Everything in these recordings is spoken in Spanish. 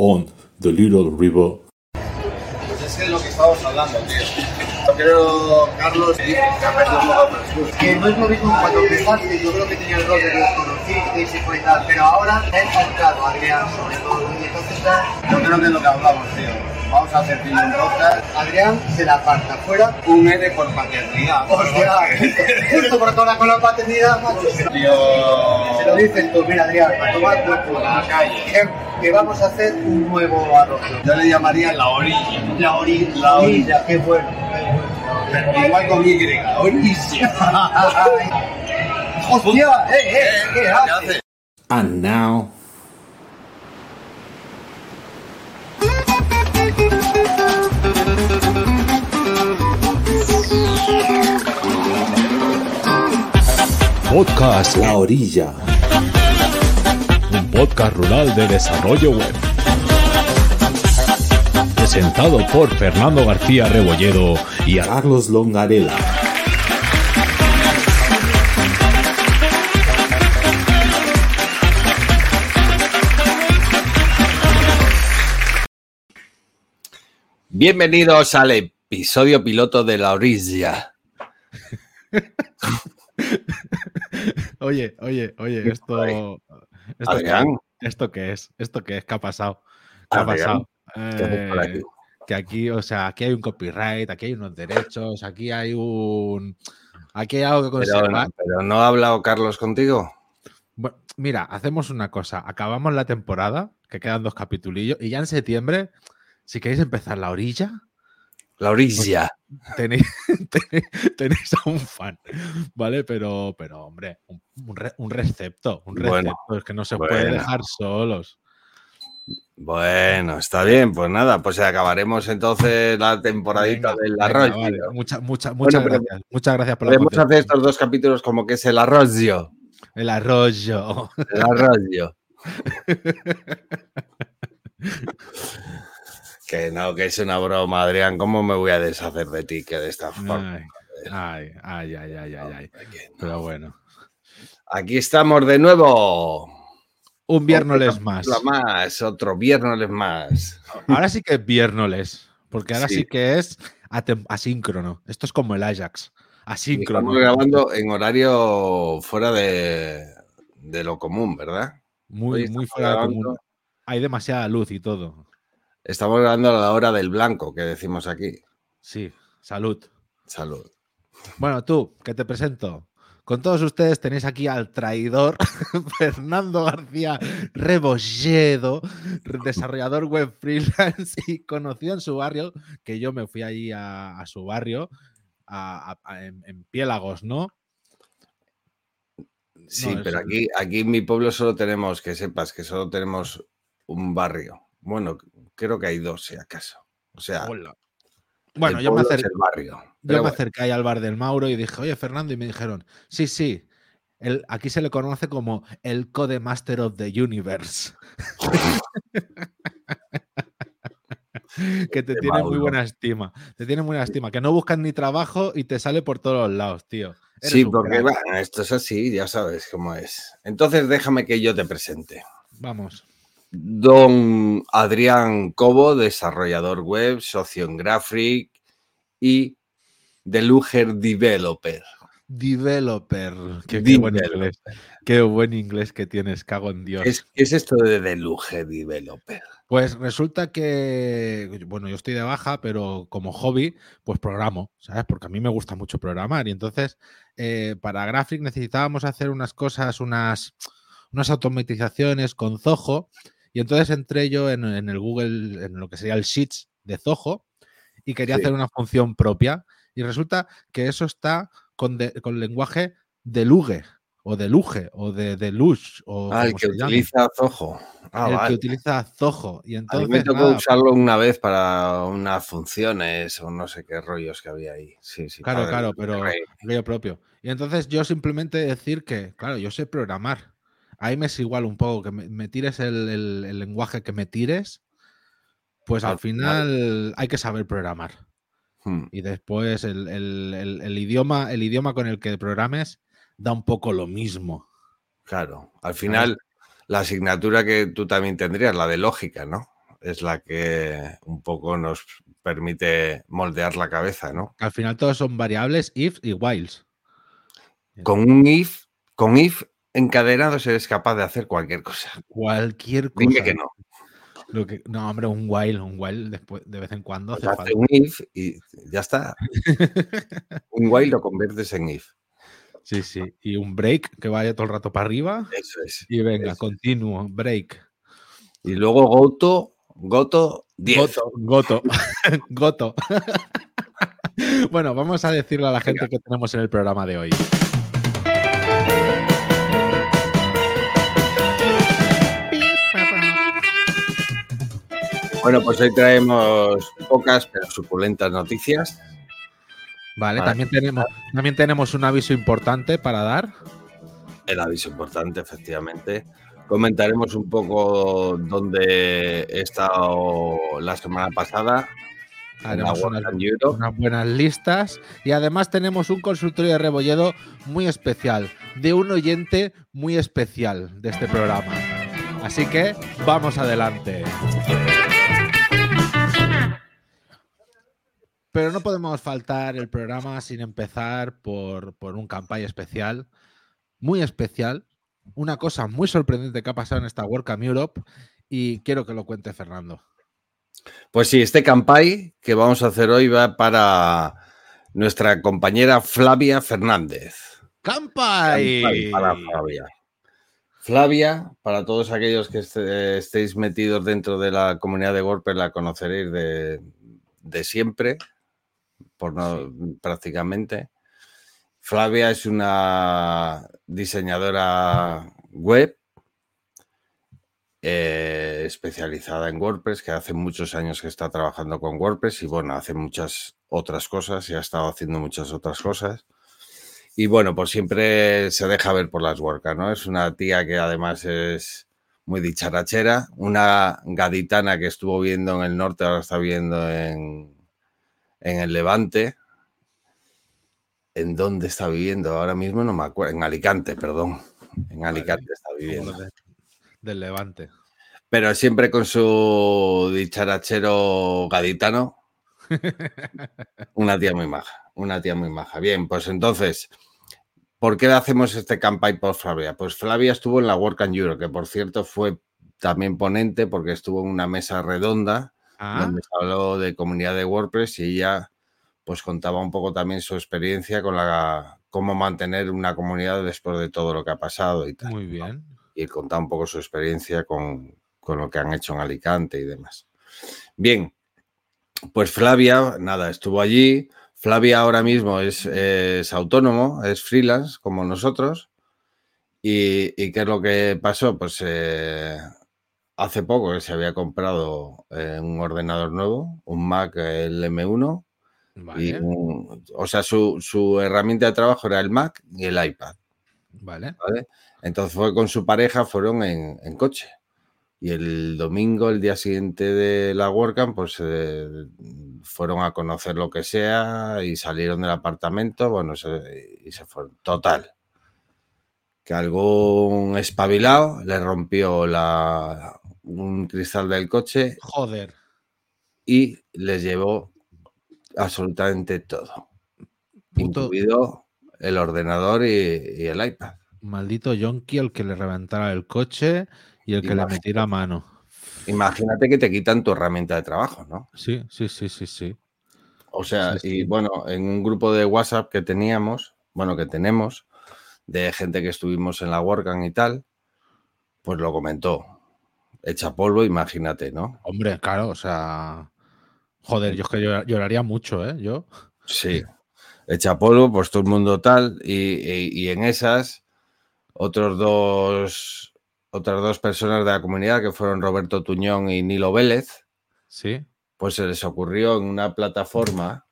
on the little river. Pues es que es lo que estábamos hablando, tío. Yo creo, Carlos, que ha perdido un poco que no es lo mismo cuando empezaste, yo creo que tenía el rol de que os conocisteis y fue y tal, pero ahora es claro, Adrián sobre todo, y entonces Yo creo que es lo que hablamos, tío. Vamos a hacer tío, un podcast, Adrián se la aparta fuera. un N por paternidad. Hostia, justo por toda con la paternidad, macho. Se lo dices tú, mira Adrián, a tomar por la calle. Que, que vamos a hacer un nuevo arroyo. Yo le llamaría la orilla. La orilla, La orilla. qué bueno, qué bueno. Pero igual con Y, la orilla. Hostia, eh, eh, ¿qué haces? And now, Podcast, La Orilla. un podcast rural de desarrollo web. Presentado por Fernando García Rebolledo y a Carlos Longarela. Bienvenidos al episodio piloto de La Orilla. Oye, oye, oye, esto. ¿Esto, Adrián, qué, ¿Esto qué es? ¿Esto qué es? ¿Qué ha pasado? ¿Qué ha pasado? Eh, que aquí, o sea, aquí hay un copyright, aquí hay unos derechos, aquí hay un. Aquí hay algo que pero, conservar. pero no ha hablado Carlos contigo. Bueno, mira, hacemos una cosa. Acabamos la temporada, que quedan dos capitulillos, y ya en septiembre, si queréis empezar la orilla, La Orilla. tenéis, tenéis, tenéis a un fan, ¿vale? Pero, pero hombre, un, un re- un recepto, un recepto, Bueno, es que no se puede dejar solos. Bueno, está bien, pues nada, pues acabaremos entonces la temporadita Venga, del arroyo. vale. Mucha- mucha- Bueno, muchas gracias. Muchas gracias por la Podemos hacer estos dos capítulos como que es el arroyo. El arroyo. El arroyo. que no, que es una broma, Adrián. ¿Cómo me voy a deshacer de ti que de esta forma? Ay, ay, ay, ay, ay, ay. Pero bueno. Aquí estamos de nuevo. Un viernes más. más, otro viernes más. Ahora sí que es viernes. Porque ahora sí, Sí. que es asíncrono. Esto es como el Ajax. Asíncrono. Estamos grabando en horario fuera de, de lo común, ¿verdad? Muy, muy fuera de grabando- común. Hay demasiada luz y todo. Estamos grabando a la hora del blanco, que decimos aquí. Sí, salud. Salud. Bueno, tú, que te presento. Con todos ustedes tenéis aquí al traidor Fernando García Rebolledo, desarrollador web freelance y conocido en su barrio, que yo me fui allí a, a su barrio, a- a- a- en, en Piélagos, ¿no? Sí, No, pero es- aquí, aquí en mi pueblo solo tenemos, que sepas, que solo tenemos un barrio. Bueno, creo que hay dos, si acaso. O sea, Hola. Bueno, yo me, pueblo es acer- el barrio. yo me acerqué ahí al bar del Mauro y dije, oye, Fernando, y me dijeron, sí, sí, el- aquí se le conoce como el Codemaster of the Universe. que te Qué tiene muy buena estima. Te tiene muy buena estima. Que no buscan ni trabajo y te sale por todos los lados, tío. Eres sí, porque esto es así, ya sabes cómo es. Entonces déjame que yo te presente. Vamos. Don Adrián Cobo, desarrollador web, socio en Graphic y Deluger Developer. Developer. Qué, qué buen inglés. Qué buen inglés que tienes, cago en Dios. ¿Qué es, es esto de Deluger Developer? Pues resulta que, bueno, yo estoy de baja, pero como hobby, pues programo, ¿sabes? Porque a mí me gusta mucho programar. Y entonces, eh, para Graphic necesitábamos hacer unas cosas, unas, unas automatizaciones con Zoho. Y entonces entré yo en, en el Google, en lo que sería el Sheets de Zoho, y quería Sí. hacer una función propia. Y resulta que eso está con, de- con lenguaje Deluge, o Deluge, o de Deluge, o Ah, el que utiliza Zoho. Ah, el que utiliza Zoho. Y A mí entonces, me tocó nada, usarlo una vez para unas funciones o no sé qué rollos que había ahí. Sí, sí. Claro, claro, el pero aquello propio. Y entonces yo simplemente decir que, claro, yo sé programar. Ahí me es igual un poco que me, me tires el, el- el lenguaje que me tires, pues al Al final- final hay que saber programar. Hmm. Y después el, el- el- el idioma, el idioma con el que programes da un poco lo mismo. Claro. Al final, la asignatura que tú también tendrías, la de lógica, ¿no? es la que un poco nos permite moldear la cabeza, ¿no? Al final todos son variables, if y whiles. Con un if, con if encadenados eres capaz de hacer cualquier cosa. Cualquier cosa. Dime que no. Lo que- no, hombre, un while, un while después, de vez en cuando hace Pues falta. hace un if y ya está. un while lo conviertes en if. Sí, sí. Y un break que vaya todo el rato para arriba. Eso es. Y venga, continuo, break. Y luego Goto, Goto 10. Goto, goto, goto. bueno, vamos a decirle a la gente que tenemos en el programa de hoy. Bueno, pues hoy traemos pocas pero suculentas noticias. Vale, Vale. También, tenemos, también tenemos un aviso importante para dar. El aviso importante, efectivamente. Comentaremos un poco dónde he estado la semana pasada. Haremos unas, unas buenas listas. Y además tenemos un consultorio de Rebolledo muy especial, de un oyente muy especial de este programa. Así que vamos adelante. Pero no podemos faltar el programa sin empezar por, por un campaña especial, muy especial, una cosa muy sorprendente que ha pasado en esta WordCamp Europe y quiero que lo cuente Fernando. Pues sí, este campai que vamos a hacer hoy va para nuestra compañera Flavia Fernández. ¡Campai! Campai Para Flavia. Flavia, para todos aquellos que este- estéis metidos dentro de la comunidad de WordPress, la conoceréis de, de siempre, por no prácticamente. Flavia es una diseñadora web eh, especializada en WordPress, que hace muchos años que está trabajando con WordPress y bueno, hace muchas otras cosas y ha estado haciendo muchas otras cosas. Y bueno, pues siempre se deja ver por las WordCamp, ¿no? Es una tía que además es muy dicharachera, una gaditana que estuvo viendo en el norte, ahora está viendo en, en el Levante. ¿En dónde está viviendo? Ahora mismo no me acuerdo. En Alicante, perdón. En Alicante está viviendo. De- del Levante. Pero siempre con su dicharachero gaditano. Una tía muy maja, una tía muy maja. Bien, pues entonces, ¿por qué hacemos este campaign por Flavia? Pues Flavia estuvo en la Work and Euro, que por cierto fue también ponente porque estuvo en una mesa redonda Ah, donde se habló de comunidad de WordPress y ella pues contaba un poco también su experiencia con la cómo mantener una comunidad después de todo lo que ha pasado y tal muy bien. y contar un poco su experiencia con, con lo que han hecho en Alicante y demás. Bien, pues Flavia, nada, estuvo allí. Flavia ahora mismo es, es autónomo, es freelance como nosotros. ¿Y, y qué es lo que pasó? Pues eh, hace poco que se había comprado eh, un ordenador nuevo, un Mac, el M1. Y Vale, un- o sea, su, su herramienta de trabajo era el Mac y el iPad. vale. ¿vale? Entonces fue con su pareja, fueron en, en coche. Y el domingo, el día siguiente de la WordCamp, pues eh, fueron a conocer lo que sea y salieron del apartamento, bueno, se- y se fueron. Total. Que algún espabilado le rompió la, un cristal del coche Joder. y les llevó absolutamente todo. Puto Incluido el ordenador y, y el iPad. maldito yonki el que le reventara el coche y el que le metiera mano. Imagínate que te quitan tu herramienta de trabajo, ¿no? Sí, sí, sí, sí, sí. O sea, Sí, y bueno, en un grupo de WhatsApp que teníamos, bueno, que tenemos, de gente que estuvimos en la WordCamp y tal, pues lo comentó. Echa polvo, imagínate, ¿no? Hombre, claro, o sea. Joder, yo es que llora- lloraría mucho, ¿eh? Yo. Sí. Echa polvo, pues todo el mundo tal. Y, y- y en esas, otros dos, otras dos personas de la comunidad, que fueron Roberto Tuñón y Nilo Vélez, Sí. pues se les ocurrió en una plataforma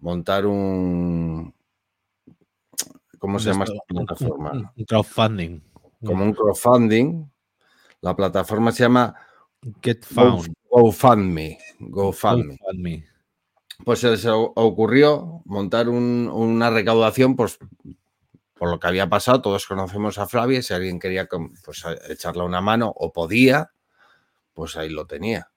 montar un... ¿Cómo se llama esta plataforma? Un crowdfunding. Como un crowdfunding. La plataforma se llama Get found. GoFundMe. GoFundMe. GoFundMe. Pues se les ocurrió montar un- una recaudación, pues por lo que había pasado, todos conocemos a Flavia, si alguien quería pues, echarle una mano o podía, pues ahí lo tenía.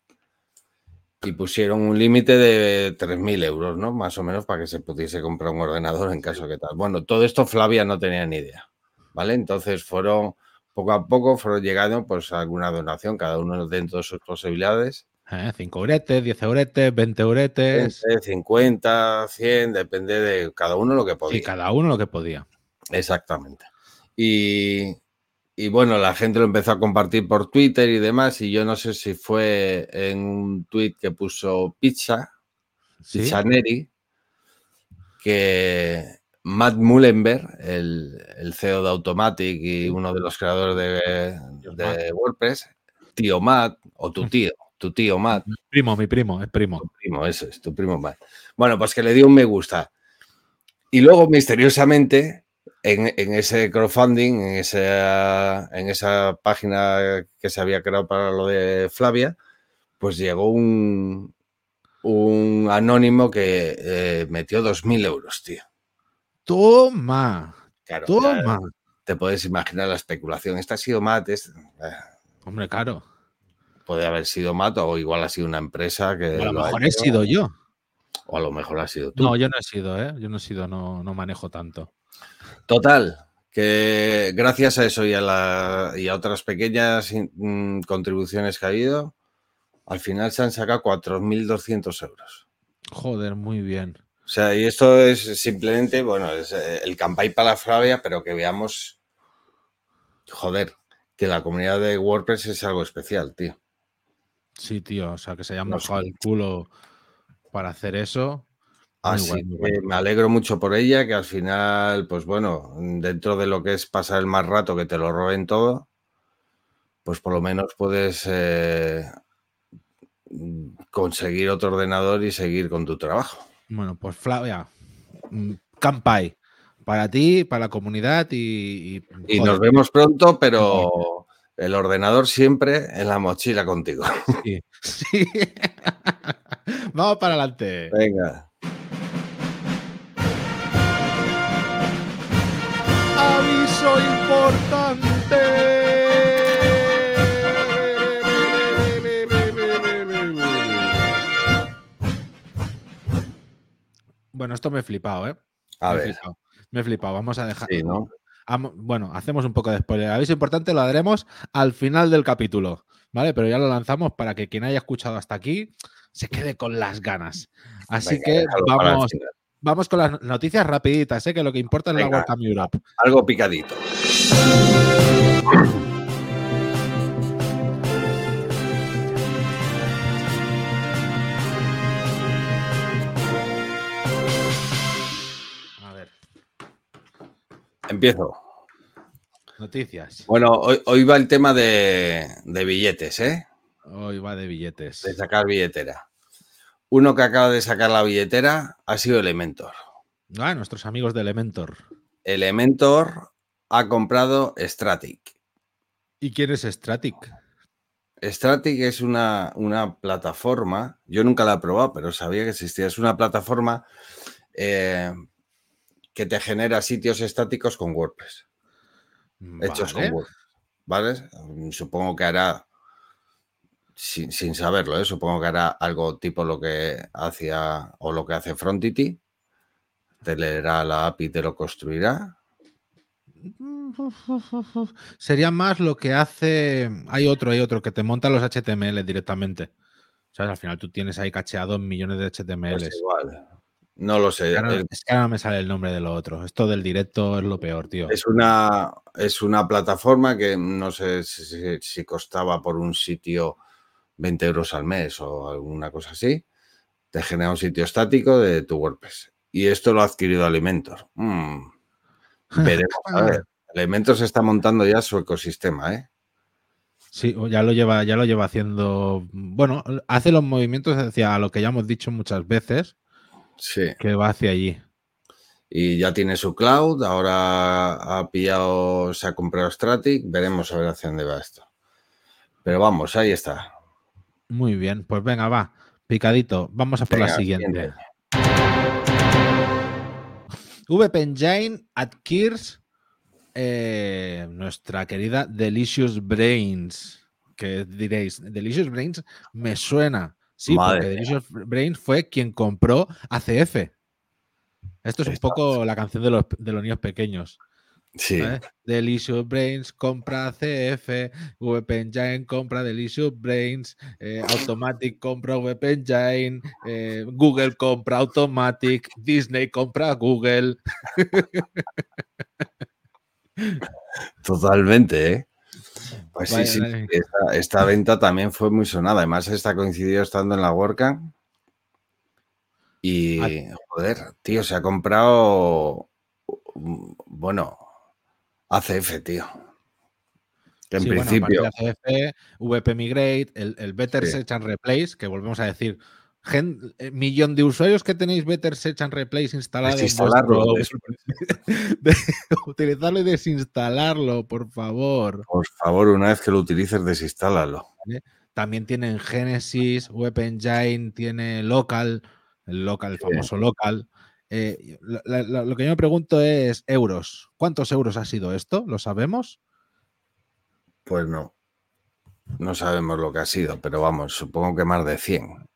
y pusieron un límite de 3.000 euros, ¿no? Más o menos para que se pudiese comprar un ordenador en caso que tal. Bueno, todo esto Flavia no tenía ni idea, ¿vale? Entonces fueron, poco a poco, fueron llegando pues a alguna donación, cada uno dentro de sus posibilidades. 5 euretes, 10 euretes, 20 euretes. 20, 50, 100, depende de cada uno lo que podía. Y cada uno lo que podía. Exactamente. Y, y bueno, la gente lo empezó a compartir por Twitter y demás, y yo no sé si fue en un tweet que puso Pizza, ¿Sí? Pizzaneri, que Matt Mullenberg, el, el CEO de Automatic y uno de los creadores de. WordPress, tío Matt, o tu tío, tu tío Matt, Primo, mi primo, es primo. tu primo, eso es, tu primo Matt. Bueno, pues que le dio un me gusta. Y luego, misteriosamente, en, en ese crowdfunding, en esa, en esa página que se había creado para lo de Flavia, pues llegó un, un anónimo que eh, metió 2.000 euros, tío. Toma, Claro, ya toma. te puedes imaginar la especulación. Esta ha sido Matt, es- eh, Hombre, claro. puede haber sido Matt o igual ha sido una empresa que... A lo mejor he sido yo. O a lo mejor ha sido tú. No, yo no he sido, ¿eh? Yo no he sido, no, no manejo tanto. Total, que gracias a eso y a, la- y a otras pequeñas mm, contribuciones que ha habido, al final se han sacado 4.200 euros. Joder, muy bien. O sea, y esto es simplemente, bueno, es eh, el la Flavia, pero que veamos, joder, que la comunidad de WordPress es algo especial, tío. Sí, tío. O sea, que se hayan mojado el culo para hacer eso. Así que me alegro mucho por ella, que al final, pues bueno, dentro de lo que es pasar el más rato, que te lo roben todo, pues por lo menos puedes eh, conseguir otro ordenador y seguir con tu trabajo. Bueno, pues Flavia, Campai. Para ti, para la comunidad y. Y, nos vemos pronto, pero el ordenador siempre en la mochila contigo. sí, sí. Vamos para adelante. Venga. Aviso importante. Bueno, esto me he flipado, ¿eh? A me he ver, flipado. Me he flipado. Vamos a dejar. sí, ¿no? Bueno, hacemos un poco de spoiler. Aviso importante, lo haremos al final del capítulo, ¿vale? Pero ya lo lanzamos para que quien haya escuchado hasta aquí se quede con las ganas. Así Venga, que vamos, vamos con las noticias rapiditas, ¿eh? que lo que importa es la Venga. WordCamp Europe. Algo picadito. Empiezo. noticias. Bueno, hoy, hoy va el tema de, de billetes, ¿eh? Hoy va de billetes. De sacar billetera. Uno que acaba de sacar la billetera ha sido Elementor. Ah, nuestros amigos de Elementor. Elementor ha comprado Stratic. ¿Y quién es Stratic? Stratic es una, una plataforma, yo nunca la he probado, pero sabía que existía. Es una plataforma eh, que te genera sitios estáticos con WordPress, hechos con WordPress. ¿Vale? Mm, Supongo que hará, sin, sin saberlo, ¿eh? supongo que hará algo tipo lo que hacía o lo que hace Frontity. Te leerá la API y te lo construirá. Sería más lo que hace. Hay otro, hay otro que te monta los HTML directamente. ¿Sabes? Al final tú tienes ahí cacheados millones de HTML. Pues igual. No lo sé. El- es que ahora me sale el nombre de lo otro. Esto del directo es lo peor, tío. Es una, es una plataforma que no sé si, costaba por un sitio 20 euros al mes o alguna cosa así. Te genera un sitio estático de tu WordPress. Y esto lo ha adquirido Elementor. Mm, Veremos. A ver, Elementor se está montando ya su ecosistema, ¿eh? Sí, ya lo lleva, ya lo lleva haciendo. Bueno, hace los movimientos hacia lo que ya hemos dicho muchas veces, Sí. que va hacia allí. Y ya tiene su cloud. Ahora ha pillado, se ha comprado Stratic. Veremos a ver hacia dónde va esto. Pero vamos, ahí está. Muy bien, pues venga, va. Picadito. Vamos a por la siguiente. siguiente. VP Engine adquires eh, nuestra querida Delicious Brains. Que diréis, Delicious Brains me suena. Sí, Madre porque Delicious Brains fue quien compró ACF. Esto es un poco la canción de los, de los niños pequeños. Sí. Delicious Brains compra ACF, VP Engine compra Delicious Brains, eh, Automatic compra VP Engine, eh, Google compra Automatic, Disney compra Google. Totalmente, ¿eh? Pues sí, Vaya, sí. Esta, esta venta también fue muy sonada. Además, esta coincidió estando en la WordCamp. Y, Ah. joder, tío, se ha comprado, bueno, ACF, tío. Que en Sí, principio, ACF, VP Migrate, el, el Better Sí. Search and Replace, que volvemos a decir, gen- eh, millón de usuarios que tenéis Better Search and Replace instalado en Desinstalarlo, vuestro- de- utilizarlo y desinstalarlo, por favor. por favor, una vez que lo utilices, desinstálalo. También tienen Genesis, Web Engine, tiene Local, el local, el Sí. famoso Local. Eh, la- la- la- lo que yo me pregunto es euros. ¿Cuántos euros ha sido esto? ¿Lo sabemos? Pues no. No sabemos lo que ha sido, pero vamos, supongo que más de 100.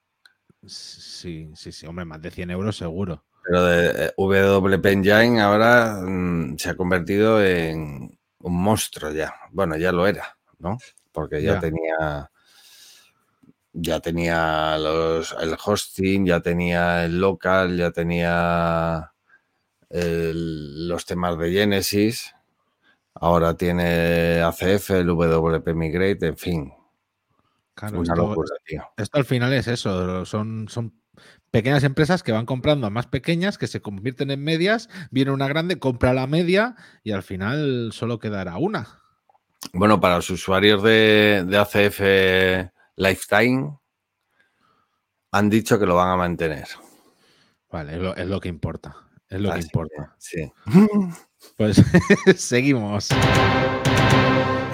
Sí, sí, sí, hombre, más de 100 euros seguro. Pero de eh, WP Engine ahora mm, se ha convertido en un monstruo ya. Bueno, ya lo era, ¿no? Porque ya, Ya. tenía ya tenía los, el hosting, ya tenía el local, ya tenía el- los temas de Genesis. Ahora tiene ACF, el WP Migrate, en fin, Claro, una esto, locura, tío. esto al final es eso, son, son pequeñas empresas que van comprando a más pequeñas, que se convierten en medias, viene una grande, compra la media y al final solo quedará una. Bueno, para los usuarios de, de ACF Lifetime han dicho que lo van a mantener. Vale, es lo, es lo que importa. Es lo que importa. Sí. Pues seguimos.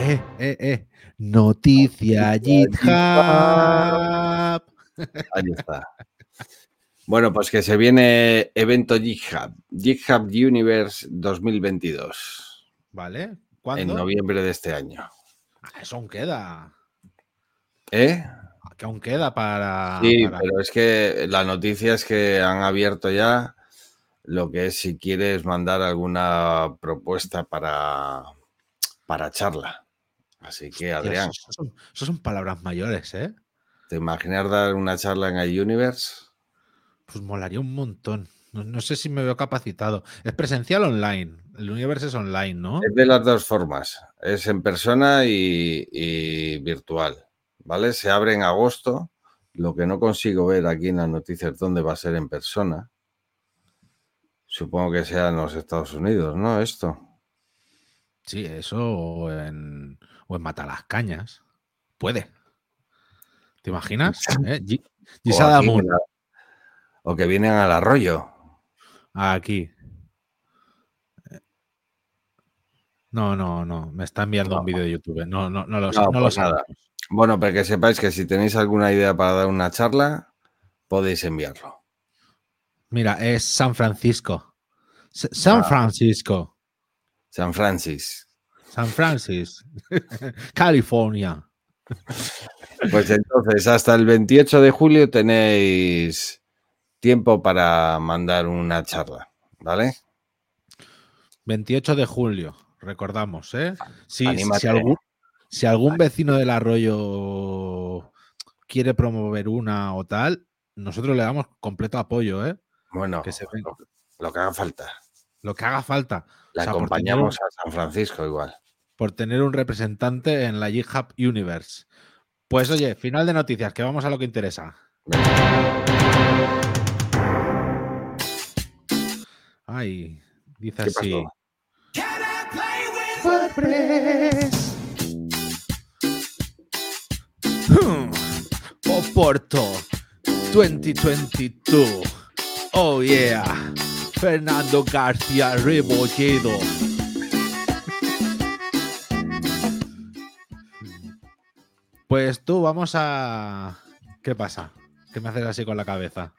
Eh, eh, eh. Noticia GitHub. Ahí está. Bueno, pues que se viene evento GitHub, GitHub Universe 2022, ¿Vale? en ¿Cuándo? noviembre de este año. Ah, eso aún queda. ¿Eh? Que aún queda para. Sí, para- pero es que la noticia es que han abierto ya lo que es si quieres mandar alguna propuesta para, para charla. Así que, Adrián, Eso, son, eso son palabras mayores, ¿eh? ¿te imaginas dar una charla en el Universe? Pues molaría un montón. No, no sé si me veo capacitado. Es presencial online. El universo es online, ¿no? Es de las dos formas, es en persona y, y virtual, ¿vale? Se abre en agosto, lo que no consigo ver aquí en las noticias dónde va a ser en persona. Supongo que sea en los Estados Unidos, ¿no? Esto. Sí, eso en, o en Matalascañas. Puede. ¿Te imaginas? ¿Eh? Gi- O, Gisada aquí en Moon, o que vienen al arroyo. aquí. No, no, no. Me está enviando No. un vídeo de YouTube. No, no, no lo, No, no lo pues nada. sabemos. Bueno, pero que sepáis que si tenéis alguna idea para dar una charla, podéis enviarlo. Mira, es San Francisco. S- San Ah. Francisco. San Francis. San Francisco. California. Pues entonces, hasta el 28 de julio tenéis tiempo para mandar una charla, ¿vale? 28 de julio, recordamos, ¿eh? Si, algún, si algún vecino del arroyo quiere promover una o tal, nosotros le damos completo apoyo, ¿eh? Bueno, Que se lo que haga falta. Lo que haga falta. Le O sea, por acompañamos tener a San Francisco igual. Por tener un representante en la GitHub Universe. Pues oye, final de noticias, que vamos a lo que interesa. Ay, dice ¿Qué así. Oporto 2022. Oh yeah. Fernando García Rebolledo. Pues tú, vamos a. ¿Qué pasa? ¿Qué me haces así con la cabeza?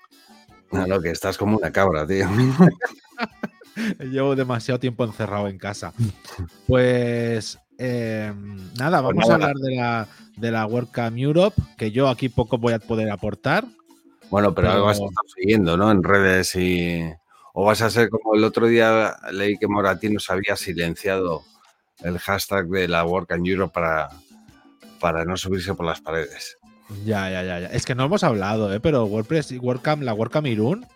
No, no, que estás como una cabra, tío. Llevo demasiado tiempo encerrado en casa. Pues eh, nada, Pues vamos a hablar de la, de la WordCamp Europe, que yo aquí poco voy a poder aportar. Bueno, pero, Pero- vas a estar siguiendo, ¿no? En redes y. O vas a ser como el otro día leí que Moratino se había silenciado el hashtag de la Work and Europe para, para no subirse por las paredes. Ya, ya, ya, ya. Es que no hemos hablado, ¿eh? Pero WordPress y WordCamp, la WordCamp Irún,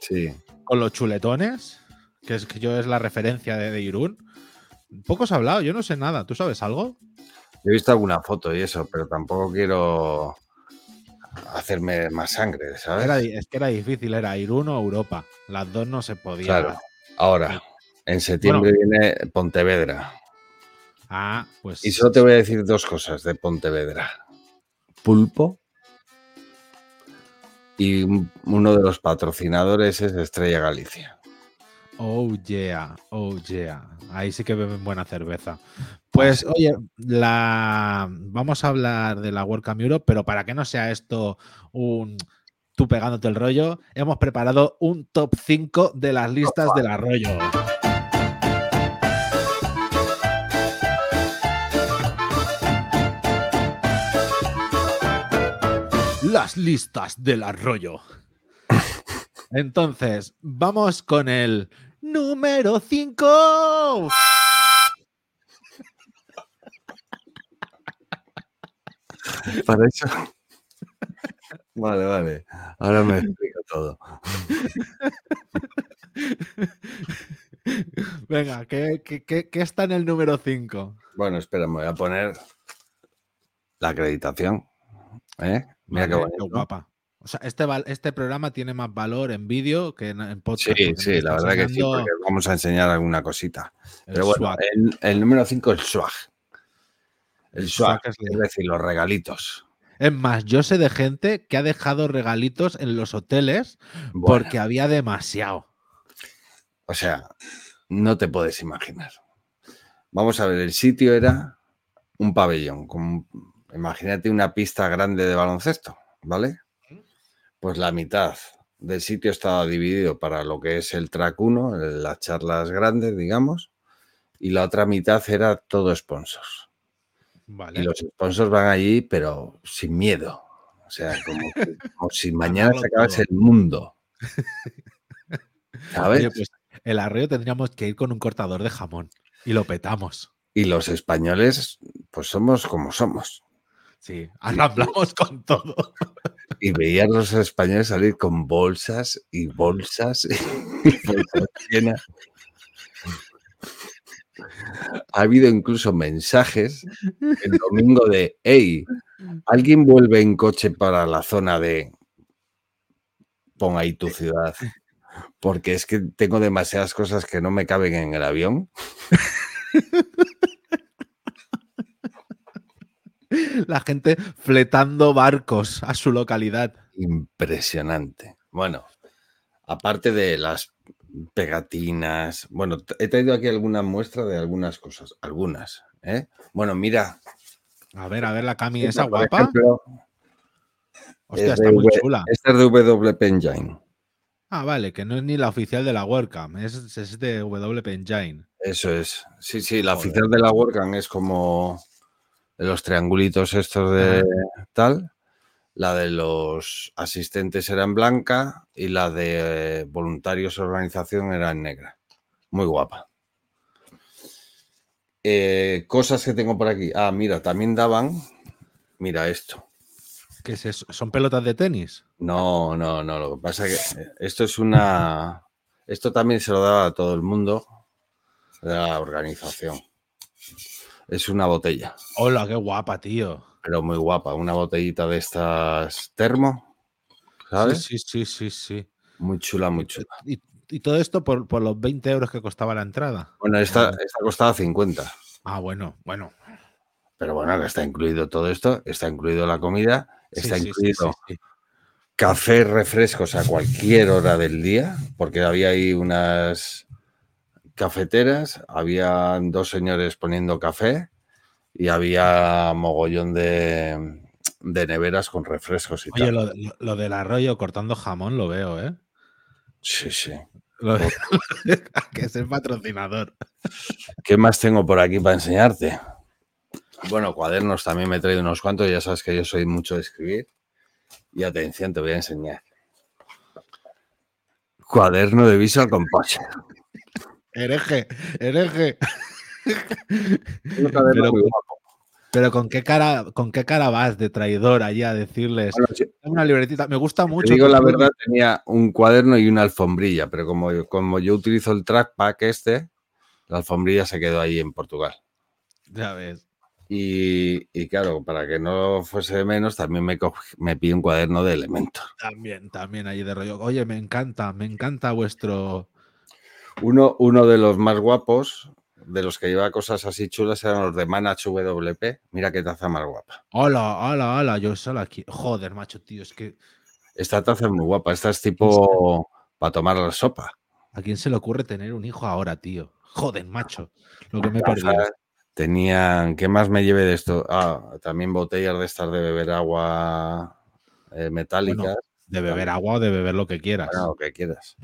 Sí. con los chuletones, que es que yo es la referencia de, de Irún. Poco se ha hablado, yo no sé nada. ¿Tú sabes algo? He visto alguna foto y eso, pero tampoco quiero hacerme más sangre, ¿sabes? Era, es que era difícil, era Irún o Europa. Las dos no se podía. Claro. Ahora, en septiembre viene Pontevedra. Ah, pues. Y solo te voy a decir dos cosas de Pontevedra. Pulpo. Y un- uno de los patrocinadores es Estrella Galicia. Oh yeah, oh yeah. Ahí sí que beben buena cerveza. Pues oye, la vamos a hablar de la WordCamp Europe, pero para que no sea esto un tú pegándote el rollo, hemos preparado un top 5 de las listas del arroyo. Las listas del arroyo. Entonces, vamos con el número 5. Para eso. Vale, vale. Ahora me explico todo. Venga, ¿qué, qué- qué- qué está en el número 5? Bueno, espera, me voy a poner la acreditación. ¿Eh? Mira qué bonito. guapa. O sea, este, este programa tiene más valor en vídeo que en, en podcast. Sí, sí, la verdad que sí, porque vamos a enseñar alguna cosita. el Pero bueno, el, el número 5, el swag. El El swag, swag es decir, los regalitos. Es más, yo sé de gente que ha dejado regalitos en los hoteles Bueno, porque había demasiado. O sea, no te puedes imaginar. Vamos a ver, el sitio era un pabellón. con- imagínate una pista grande de baloncesto, ¿vale? Pues la mitad del sitio estaba dividido para lo que es el track 1, las charlas grandes, digamos, y la otra mitad era todo sponsors. Vale. Y los sponsors van allí, pero sin miedo. O sea, como, que- como si mañana se acabase el mundo. ¿Sabes? Oye, pues el arroyo tendríamos que ir con un cortador de jamón y lo petamos. Y los españoles, pues somos como somos. Sí, arramblamos con todo. Y veías los españoles salir con bolsas y bolsas y. Ha habido incluso mensajes el domingo de, hey, ¿alguien vuelve en coche para la zona de... Pon ahí tu ciudad? Porque es que tengo demasiadas cosas que no me caben en el avión. La gente fletando barcos a su localidad. Impresionante. Bueno, aparte de las pegatinas, bueno, he traído aquí alguna muestra de algunas cosas, algunas. ¿eh? Bueno, mira, A ver, a ver la Cami esa guapa. ejemplo, Hostia, es está muy V- chula. Esta es de WP Engine. Ah, vale, que no es ni la oficial de la WordCamp, es, es de WP Engine. Eso es. Sí, sí, la Joder. oficial de la WordCamp es como de los triangulitos estos de tal. La de los asistentes era en blanca y la de eh, voluntarios organización era en negra. Muy guapa. Eh, cosas que tengo por aquí. Ah, mira, también daban. Mira esto. ¿Qué es eso? ¿Son pelotas de tenis? No, no, no. Lo que pasa es que eh, esto es una. Esto también se lo daba a todo el mundo de la organización. Es una botella, Hola, qué guapa, tío. pero muy guapa. Una botellita de estas termo, ¿sabes? Sí, sí, sí, sí, sí. Muy chula, muy chula. Y, y todo esto por, por los 20 euros que costaba la entrada. Bueno, esta, esta costaba 50, Ah, bueno, bueno. pero bueno, que está incluido todo esto, está incluido la comida, está sí, incluido sí. café, refrescos a cualquier hora del día, porque había ahí unas cafeteras, había dos señores poniendo café y había mogollón de, de neveras con refrescos y Oye, tal. lo, lo- lo del arroyo cortando jamón lo veo, ¿eh? Sí, sí. Lo de- que es el patrocinador. ¿Qué más tengo por aquí para enseñarte? Bueno, cuadernos también me he traído unos cuantos. Ya sabes que yo soy mucho de escribir. Y atención, te voy a enseñar. Cuaderno de Visual Composure. Hereje, hereje. Pero- con qué cara, con qué cara vas de traidor allí a decirles Bueno, si "Tengo una libretita, me gusta te mucho. digo tu la pluma". verdad, tenía un cuaderno y una alfombrilla, pero como, como yo utilizo el trackpack este, la alfombrilla se quedó ahí en Portugal. Ya ves. Y, y claro, para que no fuese de menos, también me, me pide un cuaderno de elementos. También, también allí de rollo. Oye, me encanta, me encanta vuestro. Uno, uno de los más guapos, de los que lleva cosas así chulas, eran los de Manach WP. Mira qué taza más guapa. Hola, hola, hola, yo solo aquí. Joder, macho, tío, es que Esta taza es muy guapa. Esta es tipo para tomar la sopa. ¿a quién se le ocurre tener un hijo ahora, tío? Joder, macho, lo que me. Tenían, ¿qué más me llevé de esto? Ah, también botellas de estas de beber agua eh, metálicas. De beber agua o de beber lo que quieras. Bueno, lo que quieras.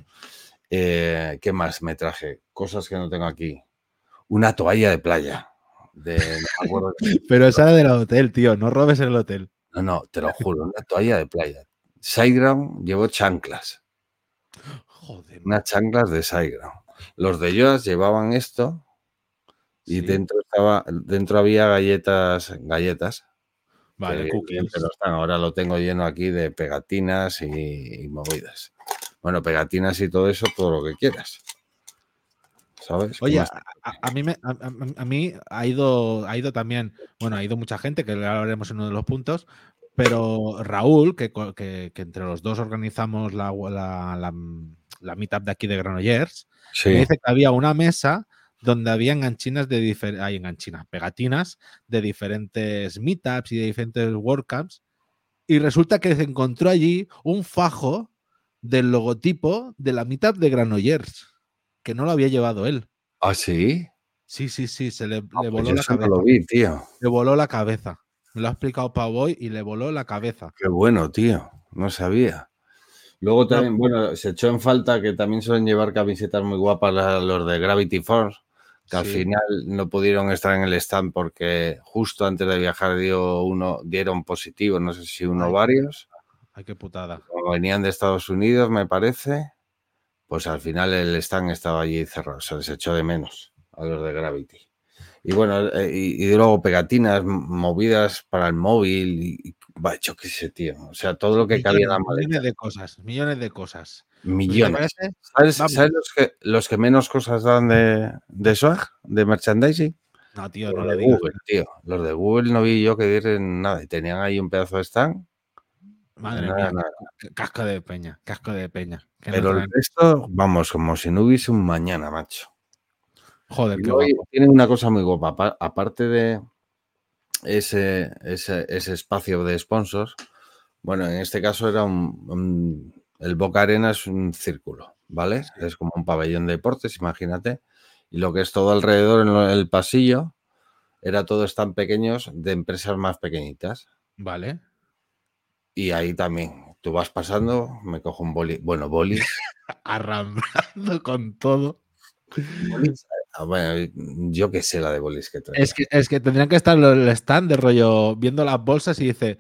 Eh, ¿Qué más me traje? Cosas que no tengo aquí. Una toalla de playa. De, no me acuerdo de- Pero esa era del hotel, tío, no robes el hotel. no, no, te lo juro, una toalla de playa. Sideground llevó chanclas, Joder. unas chanclas de Sideground. Los de Joas llevaban esto y Sí. dentro estaba, dentro había galletas, galletas. Vale, que cookies. no están. Ahora lo tengo lleno aquí de pegatinas y, y movidas. Bueno, pegatinas y todo eso, todo lo que quieras. ¿Sabes? ¿Qué Oye, a, mí me, a, mí ha ido, ha ido también, bueno, ha ido mucha gente, que ahora hablaremos en uno de los puntos, pero Raúl, que, que- que entre los dos organizamos la, la, la, la meetup de aquí de Granollers, me dice que había una mesa donde había enganchinas de diferentes, hay enganchinas, pegatinas de diferentes meetups y de diferentes WordCamps, y resulta que se encontró allí un fajo del logotipo de la meetup de Granollers, que no lo había llevado él. ¿Ah, sí? Sí, sí, sí, se le, Ah, le pues voló la cabeza. lo vi, tío. Le voló la cabeza. Me lo ha explicado Pavoy y le voló la cabeza. Qué bueno, tío. No sabía. Luego también, bueno, se echó en falta que también suelen llevar camisetas muy guapas los de Gravity Force, que al final no pudieron estar en el stand porque justo antes de viajar dio uno, dieron positivo, no sé si uno o varios. Ay, qué putada. como venían de Estados Unidos, me parece, pues al final el stand estaba allí cerrado, se les echó de menos a los de Gravity. Y bueno, eh, y, y luego pegatinas movidas para el móvil, y, va, yo qué sé, tío. O sea, todo lo que cabía en la millones, maleta. millones de cosas, millones de cosas. Pues, ¿te Millones. ¿Sabes, los, que, los que menos cosas dan de, de swag, de merchandising? No, tío, no lo digas. Google, tío. Los de Google no vi yo que dieran nada. Y tenían ahí un pedazo de stand. Madre mía, casco de peña, casco de peña. Pero el resto, vamos, como si no hubiese un mañana, macho. Joder, qué guapo. tiene una cosa muy guapa. apa- Aparte de ese, ese, ese espacio de sponsors, bueno, en este caso era un, un- el Boca Arena es un círculo, ¿vale? Es como un pabellón de deportes, imagínate. Y lo que es todo alrededor en el pasillo era todos tan pequeños de empresas más pequeñitas. Vale. Y ahí también, tú vas pasando, me cojo un boli, bueno, bolis. Arrambrando con todo. bolis, ah, bueno, yo qué sé la de bolis que traía. Es que, es que tendrían que estar los el stand de rollo viendo las bolsas y dice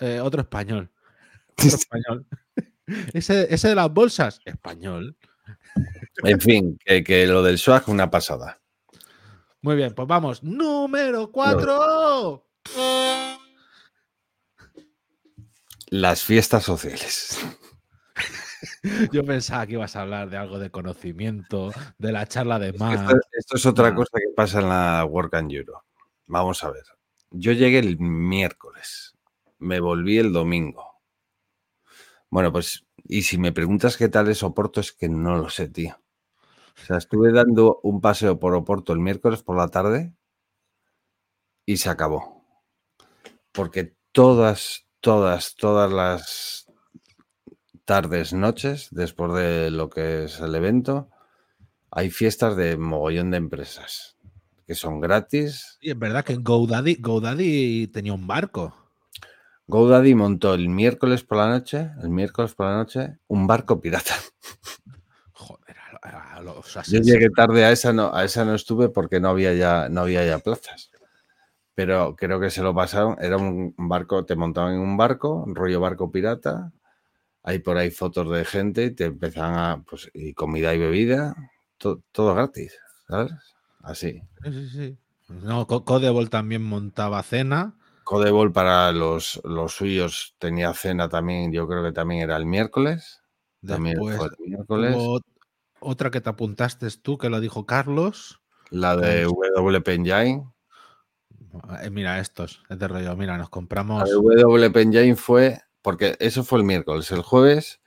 eh, otro español. Otro español. Ese, ese de las bolsas, español. En fin, que, que lo del swag, una pasada. Muy bien, pues vamos. Número 4. Las fiestas sociales. Yo pensaba que ibas a hablar de algo de conocimiento, de la charla de más. Esto, esto es otra Ah. cosa que pasa en la Work and Euro. Vamos a ver. Yo llegué el miércoles, me volví el domingo. Bueno, pues, y si me preguntas qué tal es Oporto, es que no lo sé, tío. O sea, estuve dando un paseo por Oporto el miércoles por la tarde y se acabó. Porque todas, todas, todas las tardes, noches, después de lo que es el evento, hay fiestas de mogollón de empresas que son gratis. Y es verdad que GoDaddy, GoDaddy tenía un barco. GoDaddy montó el miércoles por la noche, el miércoles por la noche, un barco pirata. Joder, a a los Yo llegué tarde a esa, no, a esa no estuve porque no había ya, no había ya plazas. Pero creo que se lo pasaron. Era un barco, te montaban en un barco, un rollo barco pirata. Hay por ahí fotos de gente y te empezaban a. Pues, y comida y bebida. to- todo gratis, ¿sabes? Así. Sí, sí, sí. No, Co- Codebol también montaba cena. Codebol para los, los suyos tenía cena también, yo creo que también era el miércoles. También Después fue el miércoles. otra que te apuntaste tú, que lo dijo Carlos. La de WP Engine. Eh, mira, estos, es de rollo. Mira, nos compramos. de WP Engine fue, porque eso fue el miércoles. El jueves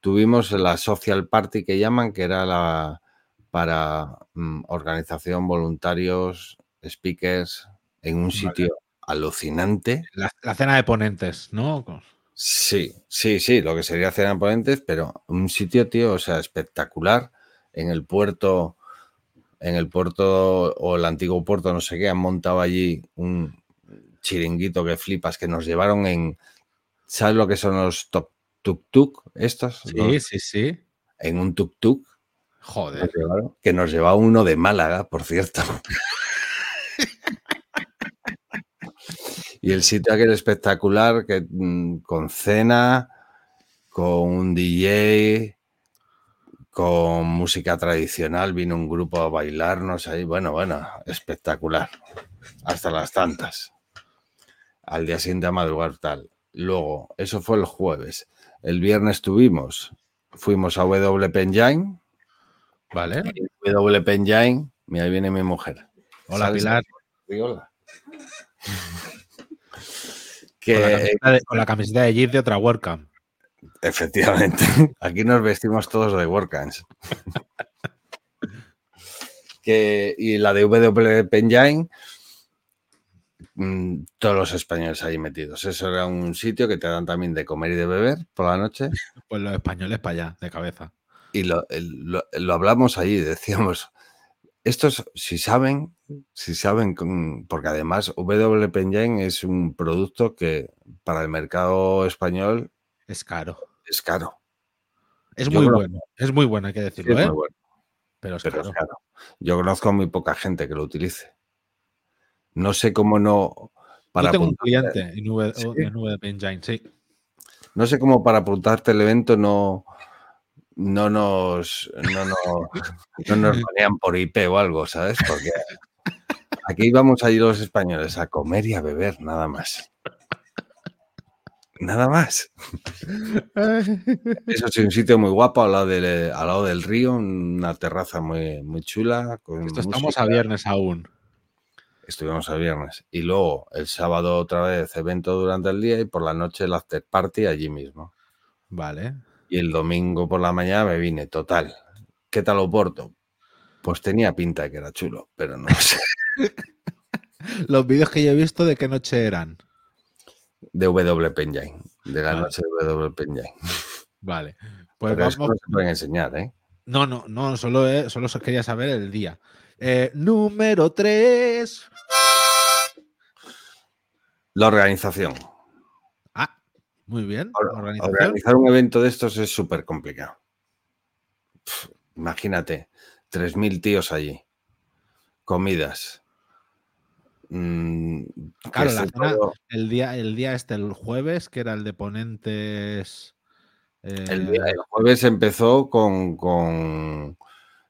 tuvimos la social party que llaman, que era la para mm, organización, voluntarios, speakers, en un sitio alucinante. La, la cena de ponentes, ¿no? Sí, sí, sí, lo que sería cena de ponentes, pero un sitio, tío, o sea, espectacular. En el puerto, en el puerto o el antiguo puerto, no sé qué, han montado allí un chiringuito que flipas, que nos llevaron en, ¿sabes lo que son los tuk tuk? Estos, Sí, sí, sí. en un tuk tuk, Joder. que nos llevaba uno de Málaga, por cierto. y el sitio aquel espectacular, que mm, con cena, con un DJ, con música tradicional, vino un grupo a bailarnos ahí. Bueno, bueno, espectacular. Hasta las tantas. Al día siguiente a madrugar tal. Luego, eso fue el jueves. El viernes tuvimos, fuimos a WP Engine. Vale. WP Engine, mira, ahí viene mi mujer. Hola. Pilar. Sí, hola. Con la, camiseta de, con la camiseta de Jeep de otra WordCamp. Efectivamente, aquí nos vestimos todos de WordCamps. que, y la de WP Engine, mm, todos los españoles ahí metidos. Eso era un sitio que te dan también de comer y de beber por la noche. Pues los españoles para allá, de cabeza. Y lo, lo- lo hablamos allí, decíamos, estos, si saben, si saben, con- porque además WP Engine es un producto que para el mercado español Es caro. es caro. Es Yo muy creo- bueno. Es muy bueno, hay que Sí, decirlo, es ¿eh? muy bueno, Pero es pero caro. es caro. Yo conozco muy poca gente que lo utilice. No sé cómo no. Para Yo tengo un cliente en, v, Sí. en VP Engine, sí. No sé cómo para apuntarte el evento no, no nos, no nos, no nos banean por IP o algo, ¿sabes? Porque aquí vamos a ir los españoles a comer y a beber, nada más. Nada más. Eso sí, un sitio muy guapo al lado del, al lado del río, una terraza muy, muy chula. Con Esto estamos a viernes aún. Estuvimos a viernes. Y luego el sábado otra vez evento durante el día y por la noche el after party allí mismo. Vale. Y el domingo por la mañana me vine, total. ¿Qué tal Oporto? Pues tenía pinta de que era chulo, pero no sé. Los vídeos que yo he visto de qué noche eran. De WP Engine, de la Vale. noche de WP Engine. Vale. Pues Pero vamos. no se pueden enseñar, ¿eh? No, no, no, solo, eh, solo quería saber el día. Eh, número 3. La organización. Ah, muy bien. Organización. Organizar un evento de estos es súper complicado. Imagínate, 3.000 tíos allí. Comidas. Mm, Claro, la esté cena- todo- El día, el día este, el jueves, que era el de ponentes. El, día- eh, el jueves empezó con, con,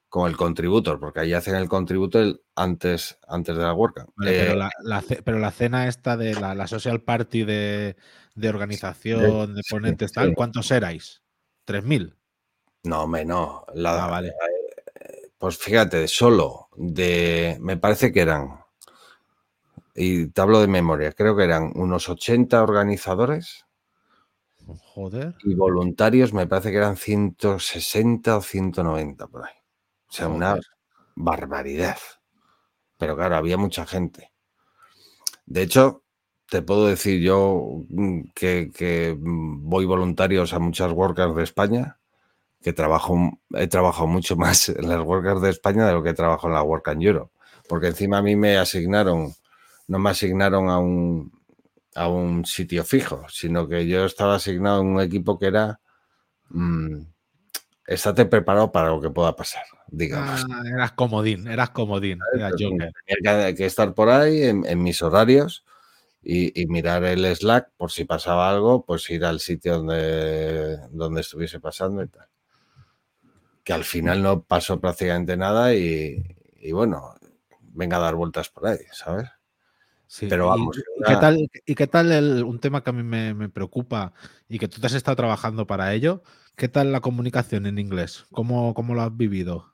con el contributor, porque ahí hacen el contributor antes, antes de la WordCamp. vale, Eh, pero, la, la ce- pero la cena esta de la, la social party de, de organización, de ponentes, tal, sí. ¿cuántos erais? ¿3.000? no, menos. La, Ah, vale. Pues fíjate, solo de. Me parece que eran. Y te hablo de memoria, creo que eran unos 80 organizadores Joder. y voluntarios, me parece que eran 160 o 190 por ahí. O sea, una barbaridad. Pero claro, había mucha gente. De hecho, te puedo decir yo mm, que, que, mm, voy voluntarios a muchas workers de España, que trabajo, he trabajado mucho más en las workers de España de lo que trabajo en la Work and Europe. Porque encima a mí me asignaron, no me asignaron a un, a un sitio fijo, sino que yo estaba asignado en un equipo que era, mm, estate preparado para lo que pueda pasar. digamos. Ah, eras comodín, eras comodín. Joker. Tenía que, que estar por ahí en, en mis horarios y, y mirar el Slack por si pasaba algo, pues ir al sitio donde, donde estuviese pasando y tal. Que al final no pasó prácticamente nada y, y bueno, venga a dar vueltas por ahí, ¿sabes? Sí, Pero vamos, ¿y, una- qué tal, ¿y qué tal el- un tema que a mí me, me preocupa y que tú te has estado trabajando para ello? ¿Qué tal la comunicación en inglés? ¿Cómo, cómo lo has vivido?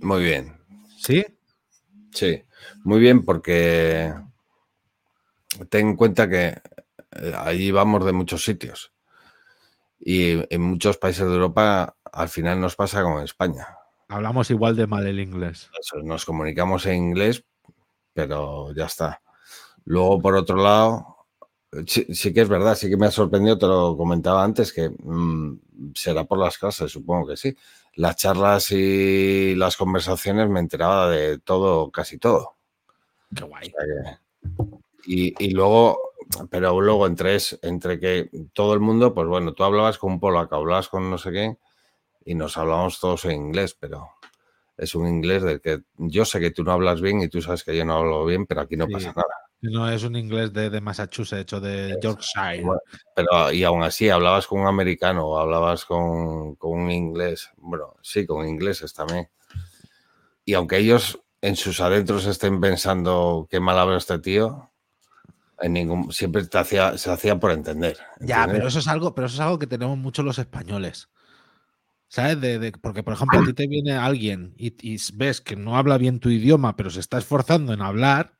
Muy bien, ¿Sí? sí, muy bien porque ten en cuenta que eh, allí vamos de muchos sitios y en muchos países de Europa al final nos pasa como en España. Hablamos igual de mal el inglés. Eso, nos comunicamos en inglés, pero ya está. Luego, por otro lado, sí, sí que es verdad, sí que me ha sorprendido, te lo comentaba antes, que mm, será por las clases, supongo que sí. Las charlas y las conversaciones me enteraba de todo, casi todo. Qué guay. O sea que- y, y luego, pero luego entre, es, entre que todo el mundo, pues bueno, tú hablabas con un polaco, hablabas con no sé qué, y nos hablamos todos en inglés, pero es un inglés del que yo sé que tú no hablas bien y tú sabes que yo no hablo bien, pero aquí no Sí. pasa nada. No es un inglés de, de Massachusetts o de Yorkshire. Bueno, Pero y aún así, hablabas con un americano o hablabas con, con un inglés, bueno, sí, con ingleses también. Y aunque ellos en sus adentros estén pensando qué mal habla este tío, en ningún, siempre te hacía, se hacía por entender. Ya, pero eso es algo, pero eso es algo que tenemos mucho los españoles. ¿Sabes? De, de- porque, por ejemplo, a ti te viene alguien y, y ves que no habla bien tu idioma, pero se está esforzando en hablar,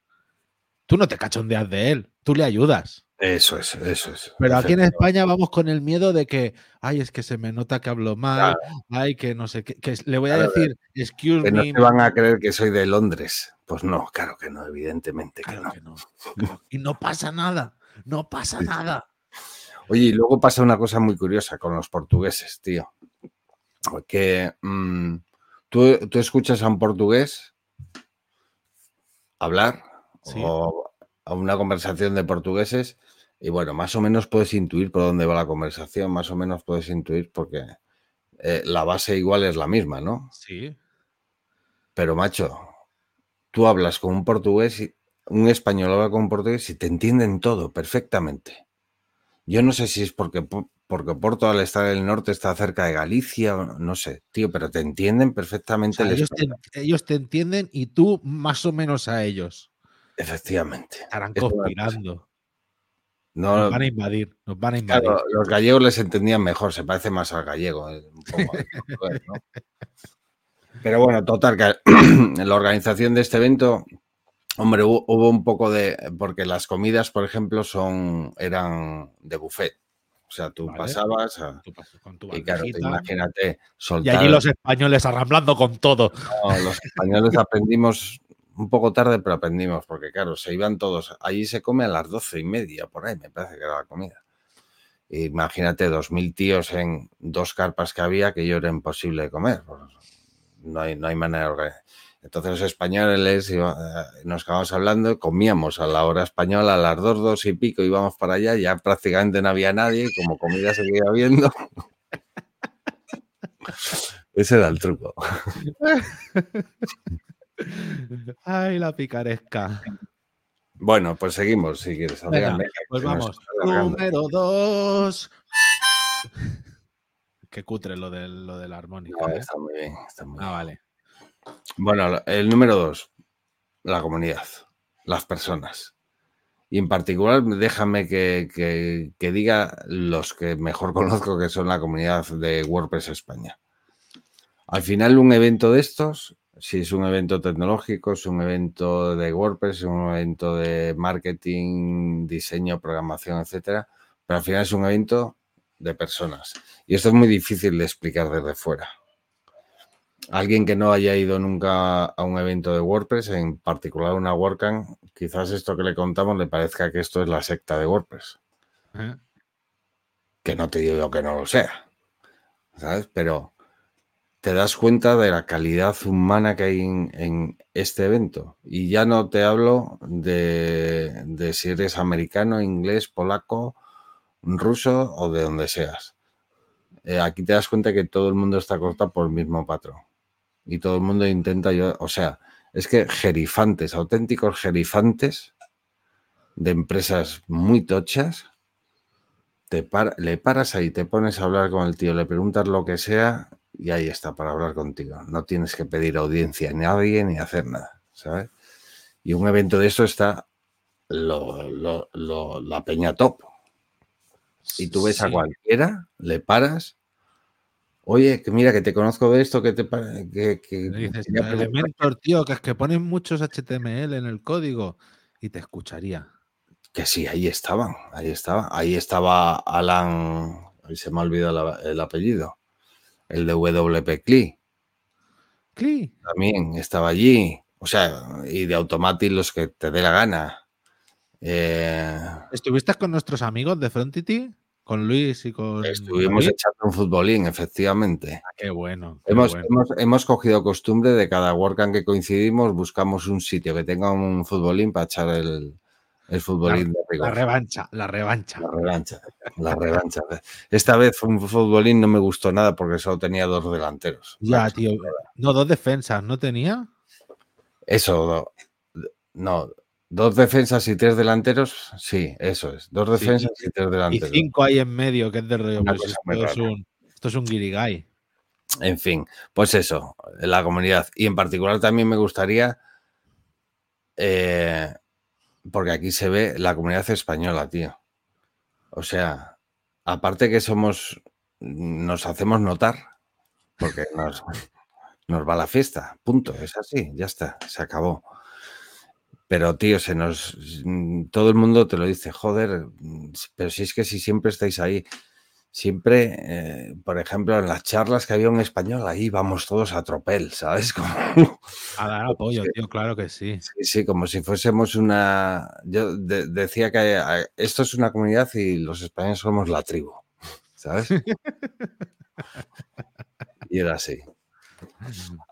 tú no te cachondeas de él, tú le ayudas. Eso es, eso es. Pero aquí en. España vamos con el miedo de que, ay, es que se me nota que hablo mal, ay, que no sé qué, que le voy a Claro, decir, excuse Que no me. te van a creer que soy de Londres. Pues no, claro que no, evidentemente que Claro no. que no. Y no pasa nada, no pasa Sí, nada. Oye, y luego pasa una cosa muy curiosa con los portugueses, tío. Que mm, tú, tú escuchas a un portugués hablar Sí. o a una conversación de portugueses y bueno, más o menos puedes intuir por dónde va la conversación, más o menos puedes intuir porque eh, la base igual es la misma, ¿no? Sí. Pero macho, tú hablas con un portugués y un español habla con un portugués y te entienden todo perfectamente. Yo no sé si es porque, Po- porque Porto al estar en el norte está cerca de Galicia, no sé, tío, pero te entienden O perfectamente sea, el ellos, te, ellos te entienden y tú más o menos a ellos. Efectivamente. Estarán conspirando. No, Nos van a invadir, nos van a invadir. claro, los gallegos les entendían mejor, se parece más al gallego. eh, un poco ¿no? Pero bueno, total, que en la organización de este evento, hombre, hubo, hubo un poco de. Porque las comidas, por ejemplo, son eran de buffet. O sea, tú Vale. pasabas a- Tú pasas con tu y claro, te imagínate Y soltar. allí los españoles arramblando con todo. No, los españoles aprendimos un poco tarde, pero aprendimos, porque claro, se iban todos. Allí se come a las doce y media, por ahí, me parece que era la comida. Imagínate, dos mil tíos en dos carpas que había, que yo era imposible de comer. no, hay, no hay manera de organizar. Entonces los españoles eh, nos quedábamos hablando, comíamos a la hora española, a las dos, dos y pico, íbamos para allá, ya prácticamente no había nadie, como comida seguía habiendo. Ese era el truco. Ay, la picaresca. Bueno, pues seguimos, si quieres. Venga, pues vamos. Número dos. Qué cutre lo del, lo de la armónica. No, ¿eh? está muy bien, está muy Ah, bien. vale. Bueno, el número dos, la comunidad, las personas. Y en particular, déjame que, que- que diga los que mejor conozco, que son la comunidad de WordPress España. Al final, un evento de estos, si es un evento tecnológico, es un evento de WordPress, es un evento de marketing, diseño, programación, etcétera, pero al final es un evento de personas. Y esto es muy difícil de explicar desde fuera. Alguien que no haya ido nunca a un evento de WordPress, en particular una WordCamp, quizás esto que le contamos le parezca que esto es la secta de WordPress. ¿Eh? Que no te digo que no lo sea, ¿sabes? Pero te das cuenta de la calidad humana que hay en, este evento. Y ya no te hablo de, si eres americano, inglés, polaco, ruso o de donde seas. Eh, aquí te das cuenta que todo el mundo está cortado por el mismo patrón. y todo el mundo intenta, yo, o sea, es que gerifantes, auténticos gerifantes de empresas muy tochas, te le paras ahí, te pones a hablar con el tío, le preguntas lo que sea y ahí está para hablar contigo. No tienes que pedir audiencia a nadie ni hacer nada, ¿sabes? Y un evento de eso está lo- lo- lo- la peña top. Y tú ves a cualquiera, le paras. Oye, que mira, que te conozco de esto, que te que, que- dices, preguntar". Elementor, tío, que es que ponen muchos HTML en el código y te escucharía. Que sí, ahí estaban, ahí estaba. Ahí estaba Alan, se me ha olvidado la- el apellido, el de WP Cli, ¡Cli! también estaba allí. O sea, y de Automatic los que te dé la gana. Eh, ¿Estuviste con nuestros amigos de Frontity? Con Luis y con. estuvimos David? echando un futbolín, efectivamente. Ah, qué bueno. qué Hemos, bueno. hemos, hemos cogido costumbre de cada WordCamp que coincidimos, buscamos un sitio que tenga un futbolín para echar el, el futbolín de La revancha, la revancha. La revancha, la revancha. Esta vez un futbolín no me gustó nada porque solo tenía dos delanteros. Ya, tío. No, dos defensas, ¿no tenía? Eso, no, dos defensas y tres delanteros, sí, eso es. Dos Sí, defensas y tres Y delanteros. cinco ahí en medio, que es de rollo. Pues esto, es un, esto es un guirigay. En fin, pues eso, la comunidad. Y en particular también me gustaría, eh, porque aquí se ve la comunidad española, tío. O sea, aparte que somos, nos hacemos notar, porque nos, nos va la fiesta, punto, es así, ya está, se acabó. Pero, tío, se nos. Todo el mundo te lo dice, joder, pero si es que si siempre estáis ahí, siempre, eh, por ejemplo, en las charlas que había un español, ahí vamos todos a tropel, ¿sabes? Como, A dar apoyo, tío, claro que sí. sí, sí, como si fuésemos una. Yo de- decía que eh, esto es una comunidad y los españoles somos la tribu, ¿sabes? y era así.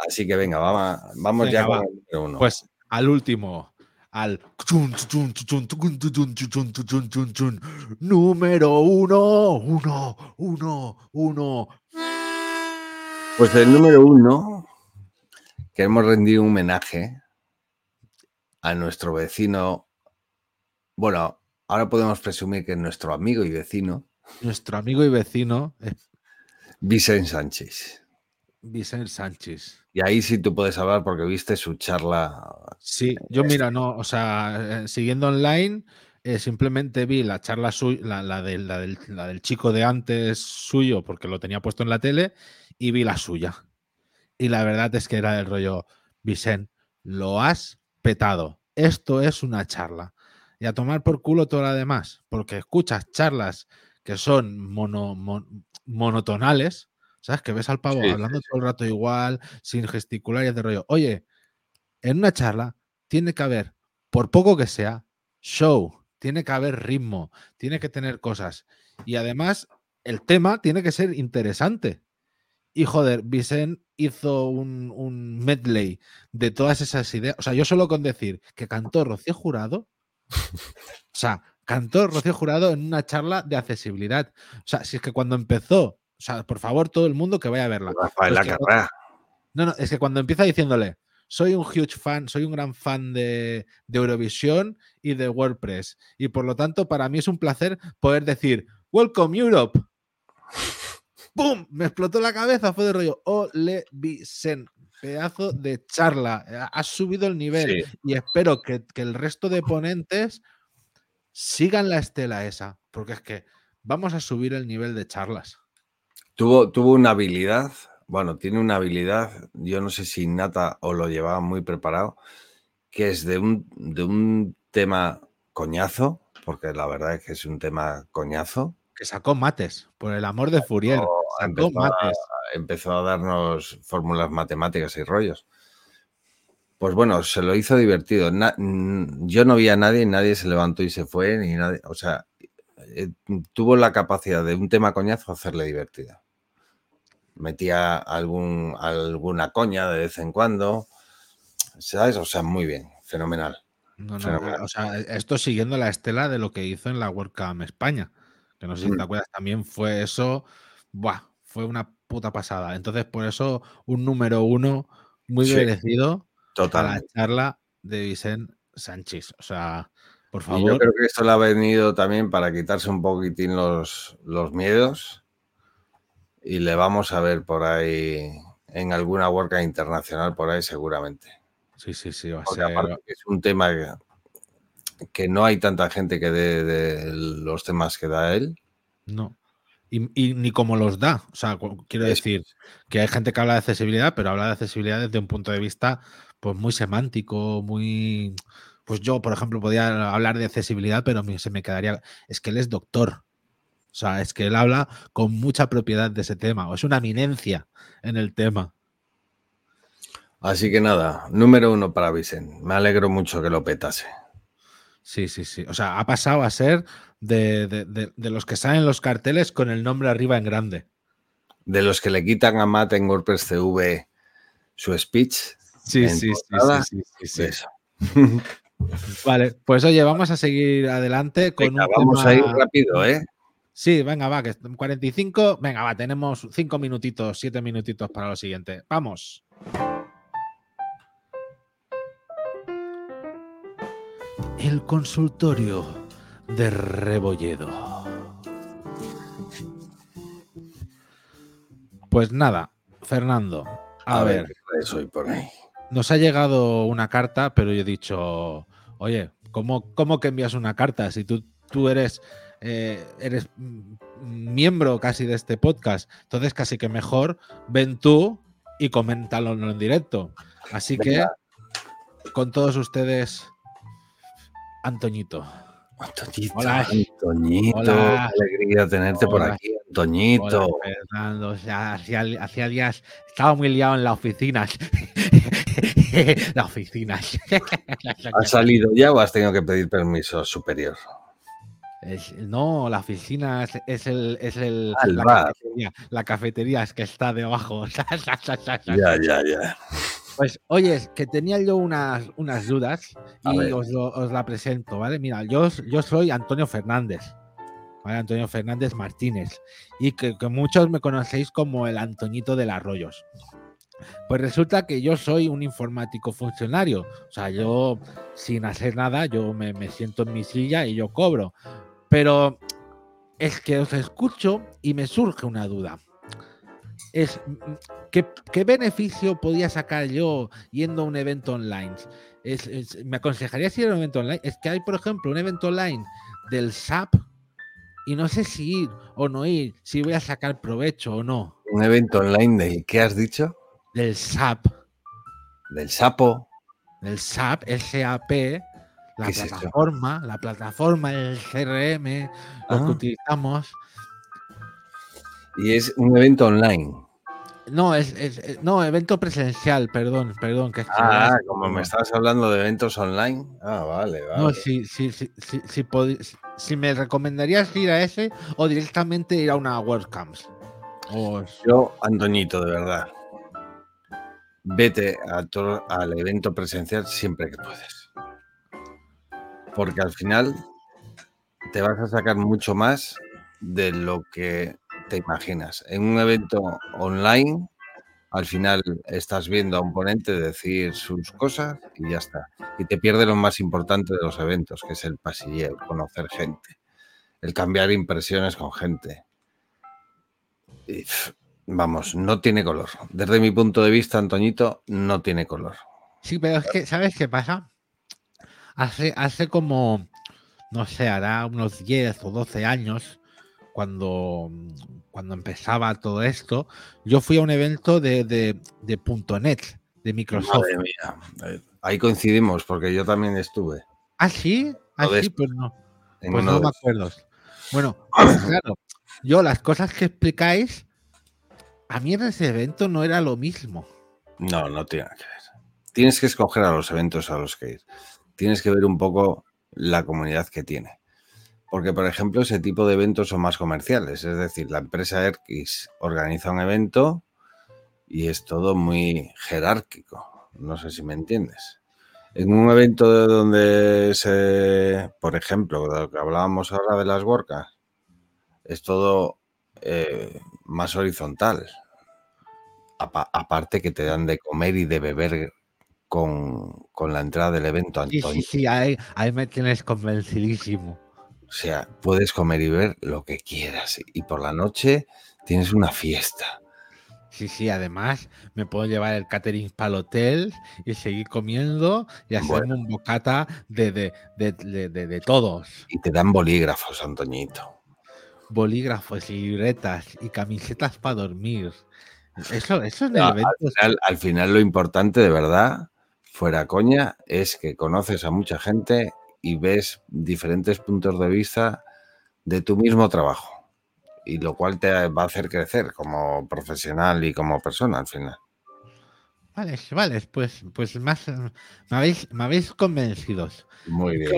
Así que venga, vamos, vamos ya Venga, con va. el número uno. Pues al último, al número uno, uno, uno, uno. Pues el número uno, queremos rendir un homenaje a nuestro vecino. Bueno, ahora podemos presumir que es nuestro amigo y vecino. Nuestro amigo y vecino. Vicente Sánchez. Vicente Sánchez. Y ahí sí tú puedes hablar porque viste su charla. Sí, yo mira, no, o sea, eh, siguiendo online, eh, simplemente vi la charla suya, la, la del, la del- la del chico de antes suyo, porque lo tenía puesto en la tele, y vi la suya. Y la verdad es que era del rollo, Vicente, lo has petado. Esto es una charla. Y a tomar por culo todo lo demás, porque escuchas charlas que son mono, mon- monotonales, ¿sabes? Que ves al pavo Sí, sí, hablando todo el rato igual, sin gesticular y de rollo. Oye, en una charla tiene que haber, por poco que sea, show, tiene que haber ritmo, tiene que tener cosas. Y además, el tema tiene que ser interesante. Y joder, Vicent hizo un, un medley de todas esas ideas. O sea, yo solo con decir que cantó Rocío Jurado, o sea, cantó Rocío Jurado en una charla de accesibilidad. O sea, si es que cuando empezó, o sea, por favor, todo el mundo que vaya a verla. Rafael Pues no, no, es que cuando empieza diciéndole, soy un huge fan, soy un gran fan de, de Eurovisión y de WordPress. Y por lo tanto, para mí es un placer poder decir, Welcome Europe. ¡Pum! Me explotó la cabeza, fue de rollo, ole Vicen, pedazo de charla, has subido el nivel Sí. y espero que, que el resto de ponentes sigan la estela esa, porque es que vamos a subir el nivel de charlas. Tuvo, tuvo una habilidad, bueno, tiene una habilidad, yo no sé si innata o lo llevaba muy preparado, que es de un, de un tema coñazo, porque la verdad es que es un tema coñazo. Que sacó mates, por el amor de Furiel. Oh, Sacó empezó a- mates. empezó a darnos fórmulas matemáticas y rollos. Pues bueno, se lo hizo divertido. Na- yo no vi a nadie, nadie se levantó y se fue, ni nadie. O sea, eh, tuvo la capacidad de un tema coñazo hacerle divertido. Metía algún, alguna coña de vez en cuando. ¿Sabes? O sea, muy bien, fenomenal. No, no, Fenomenal. o sea, esto siguiendo la estela de lo que hizo en la WordCamp España. Que no sé si Mm. te acuerdas, también fue eso. Buah, fue una puta pasada. Entonces, por eso, un número uno muy Sí, merecido a la charla de Vicente Sánchez. O sea, por Y yo favor. creo que esto le ha venido también para quitarse un poquitín los, los miedos y le vamos a ver por ahí en alguna worka internacional por ahí seguramente. Sí, sí, sí, va a Porque ser. es un tema que, que no hay tanta gente que dé de los temas que da él. No. Y, y ni como los da. O sea, quiero decir que hay gente que habla de accesibilidad, pero habla de accesibilidad desde un punto de vista pues muy semántico, muy. Pues yo, por ejemplo, podía hablar de accesibilidad, pero se me quedaría. Es que él es doctor. O sea, es que él habla con mucha propiedad de ese tema, o es una eminencia en el tema. Así que nada, número uno para Vicente. Me alegro mucho que lo petase. Sí, sí, sí. O sea, ha pasado a ser de, de- de- de los que salen en los carteles con el nombre arriba en grande. De los que le quitan a Matt en WordPress CV su speech. Sí, sí, sí, sí, sí, eso. Vale, pues oye, vamos a seguir adelante con Venga, un vamos tema- a ir rápido, ¿eh? Sí, venga, va, que est- 45. Venga, va, tenemos 5 minutitos, 7 minutitos para lo siguiente. Vamos. El consultorio de Rebolledo. Pues nada, Fernando, a, ver, por ahí. nos ha llegado una carta, pero yo he dicho, oye, ¿cómo, cómo que envías una carta? Si tú, tú eres, eh, eres miembro casi de este podcast, entonces casi que mejor ven tú y coméntalo en directo. Así Venga. que, con todos ustedes, Antoñito. Antoñito, Hola. Antoñito, Hola. qué alegría tenerte por aquí, Antoñito. Hola, Fernando, o sea, hacía, hacía días, estaba muy liado en la oficina. la oficina. ¿Has salido ya o has tenido que pedir permiso superior? Es- no, la oficina es, es el, es el la, cafetería, la cafetería es que está debajo. Ya, ya, ya. Pues oye, es que tenía yo unas, unas dudas A y os, lo- os la presento, ¿vale? Mira, yo, yo soy Antonio Fernández, ¿vale? Antonio Fernández Martínez, y que, que muchos me conocéis como el Antoñito de los Arroyos. Pues resulta que yo soy un informático funcionario, o sea, yo sin hacer nada, yo me, me siento en mi silla y yo cobro. Pero es que os escucho y me surge una duda. Es, ¿qué, qué beneficio podía sacar yo yendo a un evento online? Es- es- ¿Me aconsejarías ir a un evento online? Es que hay, por ejemplo, un evento online del SAP y no sé si ir o no ir, si voy a sacar provecho o no. Un evento online de ¿qué has dicho? Del SAP, Del sapo. del SAP, SAP, la plataforma, la plataforma, el CRM, lo que Ah. utilizamos. Y es un evento online. No, es, es- no, evento presencial, perdón, perdón. Que es Ah, como me estabas hablando de eventos online. Ah, vale, vale. No, si, si, si, si, me recomendarías ir a ese o directamente ir a una WordCamps. Yo, Antoñito, de verdad. Vete a todo- al evento presencial siempre que puedes. Porque al final te vas a sacar mucho más de lo que te imaginas. En un evento online, al final estás viendo a un ponente decir sus cosas y ya está. Y te pierde lo más importante de los eventos, que es el pasilleo, el conocer gente, el cambiar impresiones con gente. Vamos, no tiene color. Desde mi punto de vista, Antoñito, no tiene color. Sí, pero es que, ¿sabes qué pasa? Hace, hace como, no sé, hará unos 10 o 12 años, cuando, cuando empezaba todo esto, yo fui a un evento de, de, de .NET, de Microsoft. Madre mía. Ahí coincidimos, porque yo también estuve. ¿Ah, sí? ¿Ah, sí? Pues no. Pues no me acuerdo. Bueno, pues claro, yo las cosas que explicáis, a mí en ese evento no era lo mismo. No, no tiene que ver. Tienes que escoger a los eventos a los que ir. Tienes que ver un poco la comunidad que tiene. Porque, por ejemplo, ese tipo de eventos son más comerciales. Es decir, la empresa X organiza un evento y es todo muy jerárquico. No sé si me entiendes. En un evento donde se, por ejemplo, de lo que hablábamos ahora de las workas, es todo eh, más horizontal. apa- aparte que te dan de comer y de beber con, con la entrada del evento, Antonio. sí, sí, ahí, ahí me tienes convencidísimo. O sea, puedes comer y beber lo que quieras. Y por la noche tienes una fiesta. Sí, sí, además me puedo llevar el catering para el hotel y seguir comiendo y hacerme un bocata de, de, de, de- todos. Y te dan bolígrafos, Antoñito. Bolígrafos y libretas y camisetas para dormir. Eso, eso Ah, evento. Al final, al final lo importante de verdad, fuera coña, es que conoces a mucha gente y ves diferentes puntos de vista de tu mismo trabajo. Y lo cual te va a hacer crecer como profesional y como persona al final. Vale, vale, pues, pues más, me habéis, me habéis convencidos. Muy bien.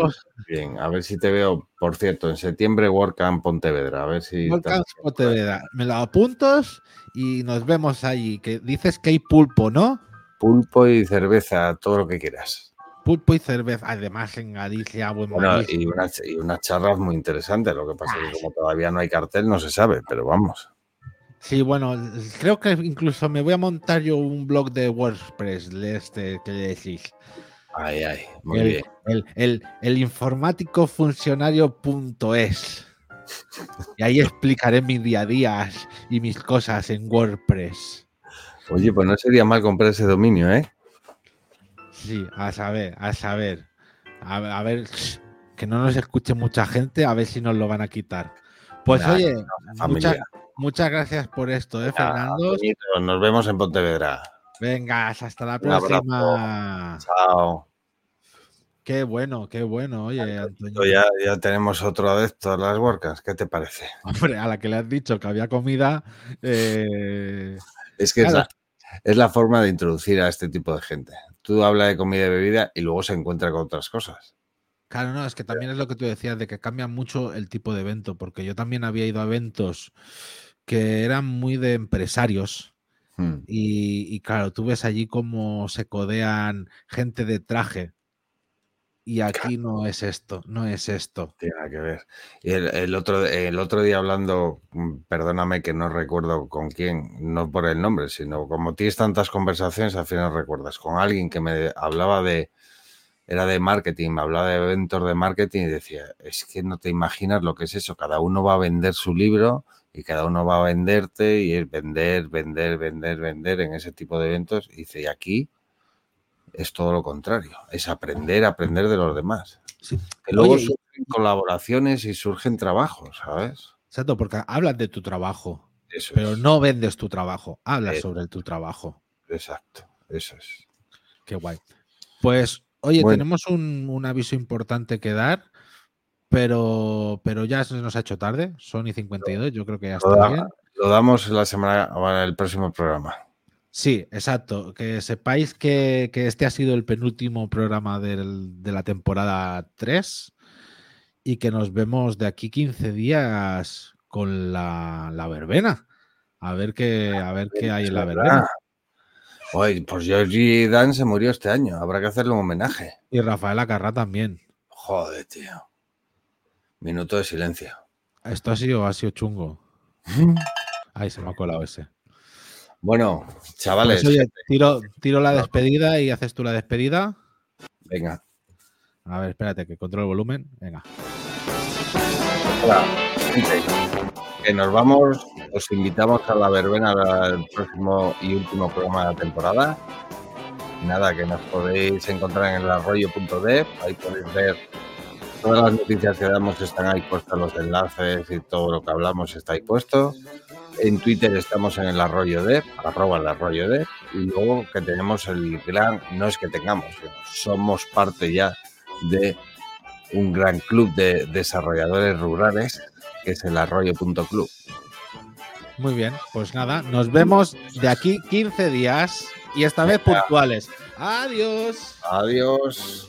Bien, a ver si te veo, por cierto, en septiembre WordCamp Pontevedra, a ver si... Volcán Pontevedra. Me lo apuntos y nos vemos allí. Que dices que hay pulpo, ¿no? Pulpo y cerveza, todo lo que quieras. Pulpo y cerveza. Además, en Galicia, buen Bueno, y unas, y unas charlas muy interesantes, lo que pasa es que como todavía no hay cartel no se sabe, pero vamos. Sí, bueno, creo que incluso me voy a montar yo un blog de WordPress de este que le decís. Ay, ay, muy el, bien. El, el, el informático funcionario.es. Y ahí explicaré mis día a día y mis cosas en WordPress. Oye, pues no sería mal comprar ese dominio, ¿eh? Sí, a saber, a saber. A, a ver, que no nos escuche mucha gente, a ver si nos lo van a quitar. Pues oye, muchas, muchas gracias por esto, ¿eh, Fernando? Nos vemos en Pontevedra. Vengas, hasta la próxima. Chao. Qué bueno, qué bueno, oye, Antonio. Ya, ya tenemos otro adepto a las WordCamps, ¿qué te parece? Hombre, a la que le has dicho que había comida, eh, Es que Claro. Es la forma de introducir a este tipo de gente. Tú hablas de comida y bebida y luego se encuentra con otras cosas. Claro, no, es que también es lo que tú decías, de que cambia mucho el tipo de evento, porque yo también había ido a eventos que eran muy de empresarios Hmm. y, y claro, tú ves allí cómo se codean gente de traje y aquí no es esto, no es esto. Tiene nada que ver. Y el, el otro, el otro día hablando, mm, perdóname que no recuerdo con quién, no por el nombre, sino como tienes tantas conversaciones, al final recuerdas, con alguien que me hablaba de, era de marketing, me hablaba de eventos de marketing y decía, es que no te imaginas lo que es eso, cada uno va a vender su libro y cada uno va a venderte y es vender, vender, vender, vender en ese tipo de eventos. Y dice, y aquí es todo lo contrario, es aprender, aprender de los demás. Sí. Que luego Oye, y- surgen colaboraciones y surgen trabajos, ¿sabes? Exacto, porque hablas de tu trabajo, Eso pero es. no vendes tu trabajo, hablas Eh. sobre tu trabajo. Exacto, eso es. Qué guay. Pues, oye, Bueno. tenemos un, un aviso importante que dar, pero, pero ya se nos ha hecho tarde, son y 52, yo creo que ya Lo, está da- bien. lo damos la semana, el próximo programa. Sí, exacto. Que sepáis que, que este ha sido el penúltimo programa del- de la temporada 3 y que nos vemos de aquí 15 días con la, la verbena. A ver qué, a ver qué hay en la verbena. Oye, pues Georgie Dan se murió este año, habrá que hacerle un homenaje. Y Rafael Acarrá también. Joder, tío. Minuto de silencio. Esto ha sido, ha sido chungo. Ahí se me ha colado ese. Bueno, chavales, Pues, oye, tiro, tiro la despedida y haces tú la despedida. venga. A ver, espérate, que controlo el volumen. Venga. Hola, gente, que nos vamos, os invitamos a la verbena del próximo y último programa de la temporada. Nada, que nos podéis encontrar en el arroyo.dev, ahí podéis ver todas las noticias que damos, están ahí puestos los enlaces y todo lo que hablamos está ahí puesto. En Twitter estamos en el arroyo dev, arroba el arroyo dev, y luego que tenemos el gran, no es que tengamos, somos parte ya de un gran club de desarrolladores rurales que es el arroyo.club. Muy bien, pues nada, nos vemos de aquí 15 días y esta vez puntuales. Adiós. Adiós.